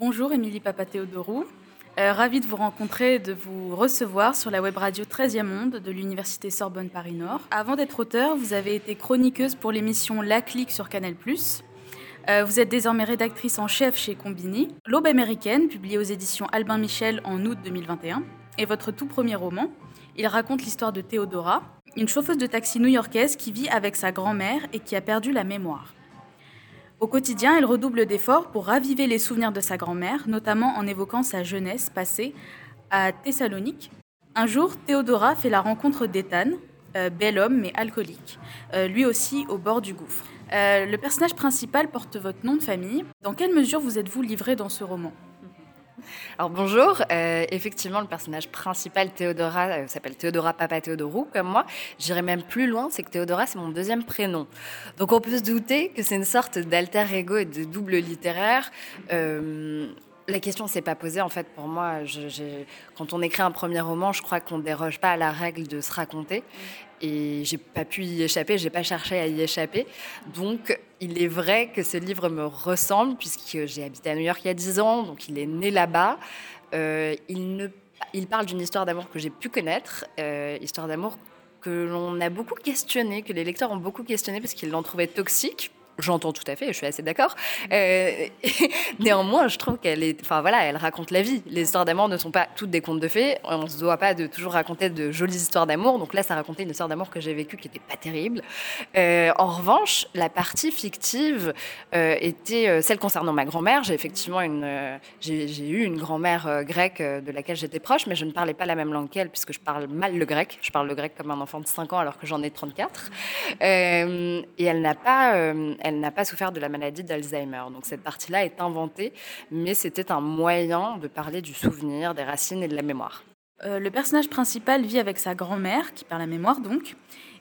Bonjour Émilie Papatheodorou. Euh, ravie de vous rencontrer et de vous recevoir sur la web radio 13e Monde de l'Université Sorbonne Paris-Nord. Avant d'être auteur, vous avez été chroniqueuse pour l'émission La Clique sur Canal+. Euh, vous êtes désormais rédactrice en chef chez Combini. L'Aube américaine, publiée aux éditions Albin Michel en août 2021, est votre tout premier roman. Il raconte l'histoire de Théodora, une chauffeuse de taxi new-yorkaise qui vit avec sa grand-mère et qui a perdu la mémoire. Au quotidien, elle redouble d'efforts pour raviver les souvenirs de sa grand-mère, notamment en évoquant sa jeunesse passée à Thessalonique. Un jour, Théodora fait la rencontre d'Ethan, euh, bel homme mais alcoolique, euh, lui aussi au bord du gouffre. Euh, le personnage principal porte votre nom de famille. Dans quelle mesure vous êtes-vous livré dans ce roman? Alors bonjour, euh, effectivement le personnage principal Théodora euh, s'appelle Théodora Papa Théodorou comme moi. J'irai même plus loin, c'est que Théodora c'est mon deuxième prénom. Donc on peut se douter que c'est une sorte d'alter ego et de double littéraire. Euh, la question s'est pas posée en fait pour moi. quand on écrit un premier roman, je crois qu'on déroge pas à la règle de se raconter et j'ai pas pu y échapper, j'ai pas cherché à y échapper. Donc, il est vrai que ce livre me ressemble puisque j'ai habité à New York il y a 10 ans, donc il est né là-bas. Euh, il, ne, il parle d'une histoire d'amour que j'ai pu connaître, euh, histoire d'amour que l'on a beaucoup questionné, que les lecteurs ont beaucoup questionné parce qu'ils l'ont trouvé toxique J'entends tout à fait, je suis assez d'accord. Euh, néanmoins, je trouve qu'elle enfin voilà, elle raconte la vie. Les histoires d'amour ne sont pas toutes des contes de fées. On ne se doit pas de toujours raconter de jolies histoires d'amour. Donc là, ça racontait une histoire d'amour que j'ai vécue qui n'était pas terrible. Euh, en revanche, la partie fictive euh, était celle concernant ma grand-mère. J'ai effectivement une, j'ai eu une grand-mère grecque de laquelle j'étais proche, mais je ne parlais pas la même langue qu'elle puisque je parle mal le grec. Je parle le grec comme un enfant de 5 ans alors que j'en ai 34. et elle n'a pas n'a pas souffert de la maladie d'Alzheimer. Donc cette partie-là est inventée, mais c'était un moyen de parler du souvenir, des racines et de la mémoire. Euh, le personnage principal vit avec sa grand-mère, qui perd la mémoire donc,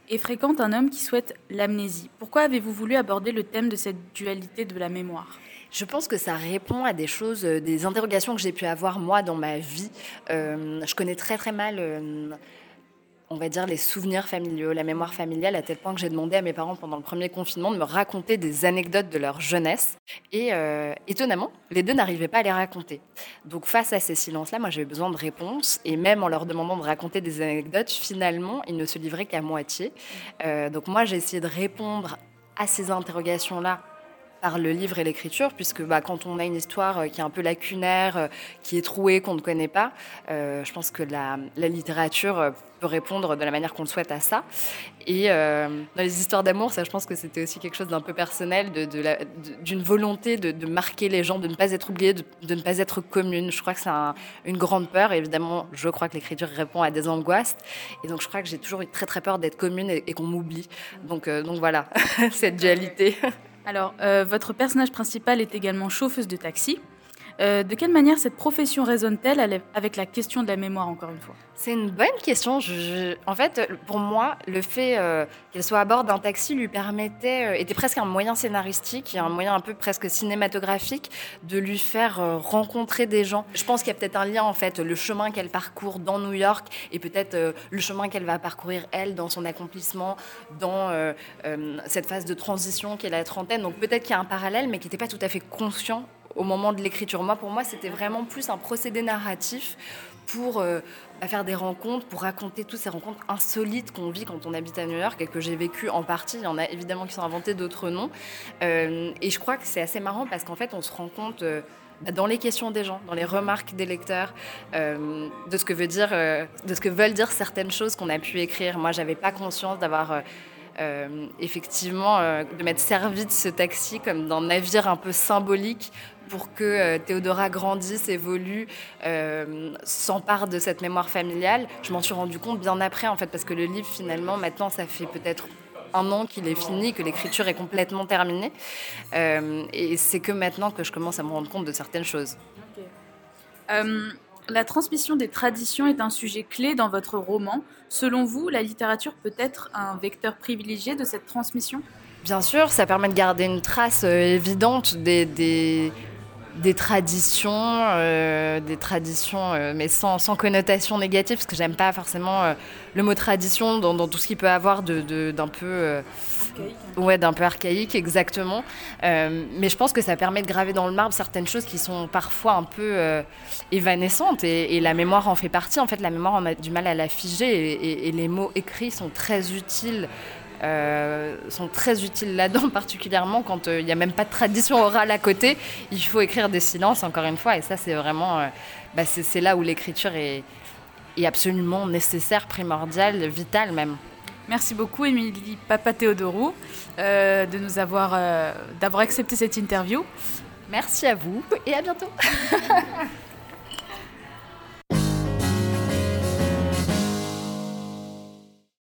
et fréquente un homme qui souhaite l'amnésie. Pourquoi avez-vous voulu aborder le thème de cette dualité de la mémoire? Je pense que ça répond à des choses, euh, des interrogations que j'ai pu avoir moi dans ma vie. Euh, je connais très très mal on va dire, les souvenirs familiaux, la mémoire familiale, à tel point que j'ai demandé à mes parents pendant le premier confinement de me raconter des anecdotes de leur jeunesse. Et euh, étonnamment, les deux n'arrivaient pas à les raconter. Donc face à ces silences-là, moi j'avais besoin de réponses. Et même en leur demandant de raconter des anecdotes, finalement, ils ne se livraient qu'à moitié. Euh, donc moi j'ai essayé de répondre à ces interrogations-là par le livre et l'écriture, puisque bah, quand on a une histoire euh, qui est un peu lacunaire, euh, qui est trouée, qu'on ne connaît pas, euh, je pense que la, littérature peut répondre de la manière qu'on le souhaite à ça. Et dans les histoires d'amour, ça, je pense que c'était aussi quelque chose d'un peu personnel, d'une volonté de, marquer les gens, de ne pas être oublié, de, ne pas être commune. Je crois que c'est une grande peur. évidemment, je crois que l'écriture répond à des angoisses. Et donc, je crois que j'ai toujours eu très très peur d'être commune et, et qu'on m'oublie. Donc voilà, cette dualité. Alors, euh, votre personnage principal est également chauffeuse de taxi. Euh, de quelle manière cette profession résonne-t-elle avec la question de la mémoire, encore une fois C'est une bonne question. en fait, pour moi, le fait euh, qu'elle soit à bord d'un taxi lui permettait, euh, était presque un moyen scénaristique, un moyen un peu presque cinématographique de lui faire rencontrer des gens. Je pense qu'il y a peut-être un lien, en fait, le chemin qu'elle parcourt dans New York et peut-être le chemin qu'elle va parcourir, elle, dans son accomplissement, dans cette phase de transition qu'est la trentaine. Donc peut-être qu'il y a un parallèle, mais qui n'était pas tout à fait conscient au moment de l'écriture. Moi, pour moi, c'était vraiment plus un procédé narratif pour euh, faire des rencontres, pour raconter toutes ces rencontres insolites qu'on vit quand on habite à New York et que j'ai vécu en partie. Il y en a évidemment qui sont inventés d'autres noms. Euh, et je crois que c'est assez marrant parce qu'en fait, on se rend compte euh, dans les questions des gens, dans les remarques des lecteurs, de ce que veut dire, de ce que veulent dire certaines choses qu'on a pu écrire. Moi, j'avais pas conscience d'avoir effectivement de m'être servi de ce taxi comme d'un navire un peu symbolique pour que euh, Théodora grandisse, évolue, euh, s'empare de cette mémoire familiale. Je m'en suis rendu compte bien après, en fait, parce que le livre, finalement, maintenant, ça fait peut-être un an qu'il est fini, que l'écriture est complètement terminée. Euh, et c'est que maintenant que je commence à me rendre compte de certaines choses. La transmission des traditions est un sujet clé dans votre roman. Selon vous, la littérature peut être un vecteur privilégié de cette transmission? Bien sûr, ça permet de garder une trace évidente des, des traditions, des traditions, mais sans, sans, connotation négative, parce que j'aime pas forcément le mot tradition dans, tout ce qu'il peut avoir d'un de, d'un peu Ouais, d'un peu archaïque, exactement. Euh, mais je pense que ça permet de graver dans le marbre certaines choses qui sont parfois un peu euh, évanescentes et, la mémoire en fait partie. En fait, la mémoire, on a du mal à la figer et, les mots écrits sont très utiles. Euh, sont très utiles là-dedans, particulièrement quand il n'y a même pas de tradition orale à côté. Il faut écrire des silences, encore une fois, et ça, c'est vraiment. Bah, c'est là où l'écriture est, est absolument nécessaire, primordiale, vitale même. Merci beaucoup, Émilie Papa Théodorou, euh, de nous avoir, euh, d'avoir accepté cette interview. Merci à vous et à bientôt.